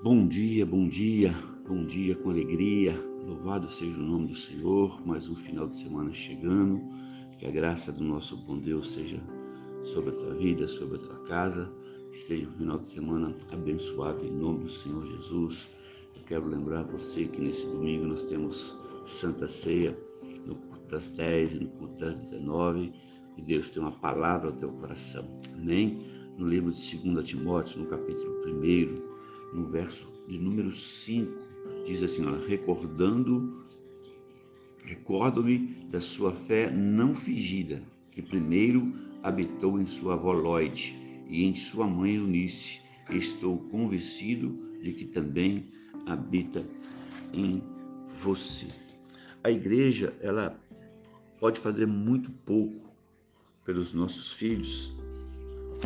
Bom dia, bom dia, bom dia com alegria. Louvado seja o nome do Senhor. Mais um final de semana chegando. Que a graça do nosso bom Deus seja sobre a tua vida, sobre a tua casa. Que seja um final de semana abençoado em nome do Senhor Jesus. Eu quero lembrar você que nesse domingo nós temos Santa Ceia no culto das 10 e no culto das 19. Que Deus tenha uma palavra ao teu coração. Amém? No livro de 2 Timóteo, no capítulo 1 no verso de número 5, diz assim: ó, recordando, recordo-me da sua fé não fingida, que primeiro habitou em sua avó Lloyd e em sua mãe Eunice. Estou convencido de que também habita em você. A igreja, ela pode fazer muito pouco pelos nossos filhos,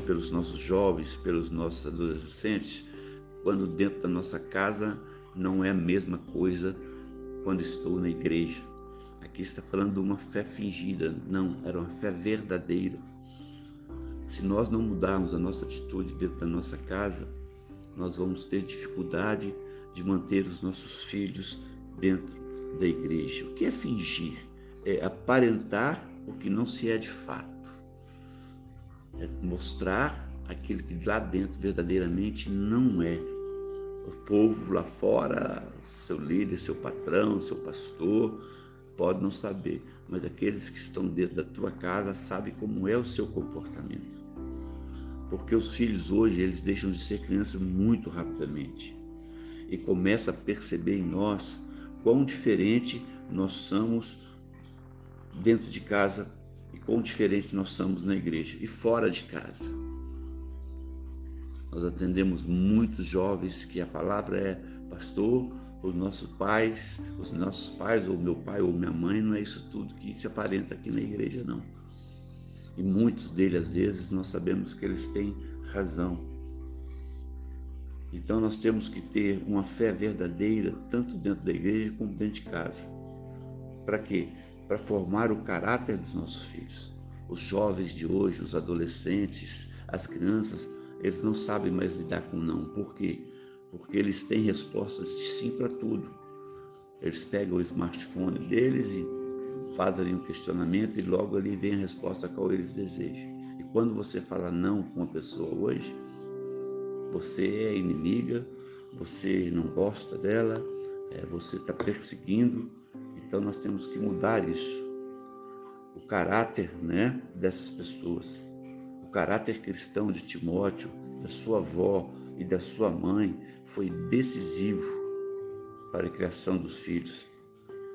pelos nossos jovens, pelos nossos adolescentes, quando dentro da nossa casa não é a mesma coisa quando estou na igreja. Aqui está falando de uma fé fingida, não, era uma fé verdadeira. Se nós não mudarmos a nossa atitude dentro da nossa casa, nós vamos ter dificuldade de manter os nossos filhos dentro da igreja. O que é fingir? É aparentar o que não se é de fato. É mostrar aquilo que lá dentro verdadeiramente não é. O povo lá fora, seu líder, seu patrão, seu pastor, pode não saber, mas aqueles que estão dentro da tua casa sabem como é o seu comportamento. Porque os filhos hoje, eles deixam de ser crianças muito rapidamente e começam a perceber em nós quão diferente nós somos dentro de casa e quão diferente nós somos na igreja e fora de casa. Nós atendemos muitos jovens que a palavra é pastor, os nossos pais, os nossos pais, ou meu pai ou minha mãe, não é isso tudo que se aparenta aqui na igreja, não. E muitos deles, às vezes, nós sabemos que eles têm razão. Então nós temos que ter uma fé verdadeira, tanto dentro da igreja como dentro de casa. Para quê? Para formar o caráter dos nossos filhos. Os jovens de hoje, os adolescentes, as crianças, eles não sabem mais lidar com não. Por quê? Porque eles têm respostas de sim para tudo. Eles pegam o smartphone deles e fazem um questionamento e logo ali vem a resposta qual eles desejam. E quando você fala não com uma pessoa hoje, você é inimiga, você não gosta dela, é, você está perseguindo. Então nós temos que mudar isso. O caráter né, dessas pessoas caráter cristão de Timóteo, da sua avó e da sua mãe foi decisivo para a criação dos filhos.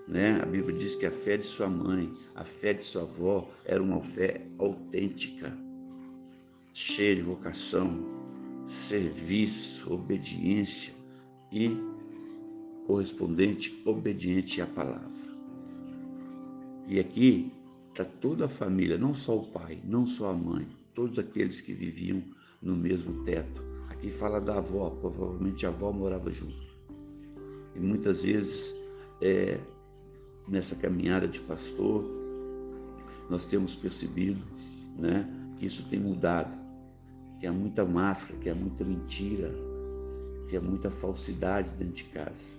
Né? A Bíblia diz que a fé de sua mãe, a fé de sua avó era uma fé autêntica, cheia de vocação, serviço, obediência e correspondente obediente à palavra. E aqui está toda a família, não só o pai, não só a mãe, todos aqueles que viviam no mesmo teto. Aqui fala da avó, provavelmente a avó morava junto. E muitas vezes, é, nessa caminhada de pastor, nós temos percebido né, que isso tem mudado, que há muita máscara, que há muita mentira, que há muita falsidade dentro de casa,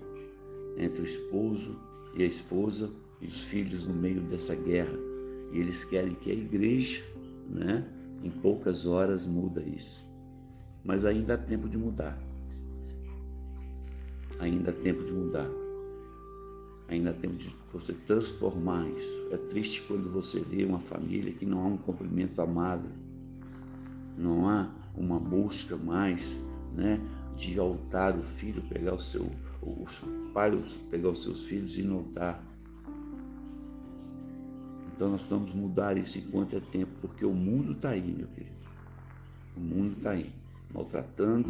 entre o esposo e a esposa e os filhos no meio dessa guerra. E eles querem que a igreja, né, em poucas horas muda isso. Mas ainda há tempo de mudar. Ainda há tempo de mudar. Ainda há tempo de você transformar isso. É triste quando você vê uma família que não há um cumprimento amado, não há uma busca mais, né, de altar o filho pegar o seu, o pai pegar os seus filhos e no altar então nós precisamos mudar isso enquanto é tempo, porque o mundo está aí, meu querido. O mundo está aí, maltratando,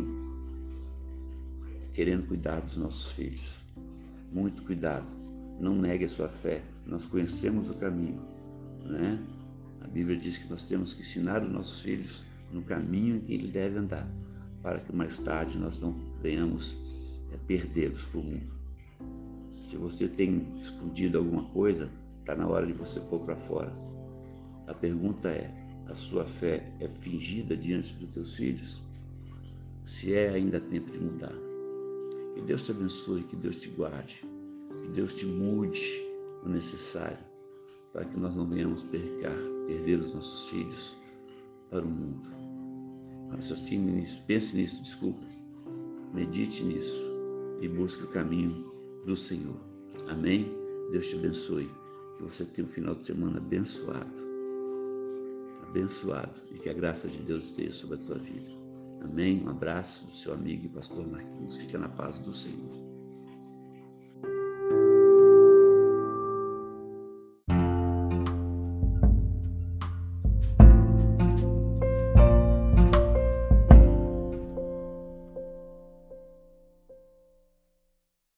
querendo cuidar dos nossos filhos. Muito cuidado. Não negue a sua fé. Nós conhecemos o caminho, né? A Bíblia diz que nós temos que ensinar os nossos filhos no caminho que ele deve andar, para que mais tarde nós não venhamos é, perdê-los para o mundo. Se você tem escondido alguma coisa, Está na hora de você pôr para fora. A pergunta é: a sua fé é fingida diante dos teus filhos? Se é ainda tempo de mudar. Que Deus te abençoe, que Deus te guarde, que Deus te mude o necessário para que nós não venhamos percar, perder os nossos filhos para o mundo. Raciocine nisso, pense nisso, desculpe. Medite nisso e busque o caminho do Senhor. Amém? Deus te abençoe. Que você tenha um final de semana abençoado. Abençoado. E que a graça de Deus esteja sobre a tua vida. Amém? Um abraço do seu amigo e pastor Marquinhos. Fica na paz do Senhor.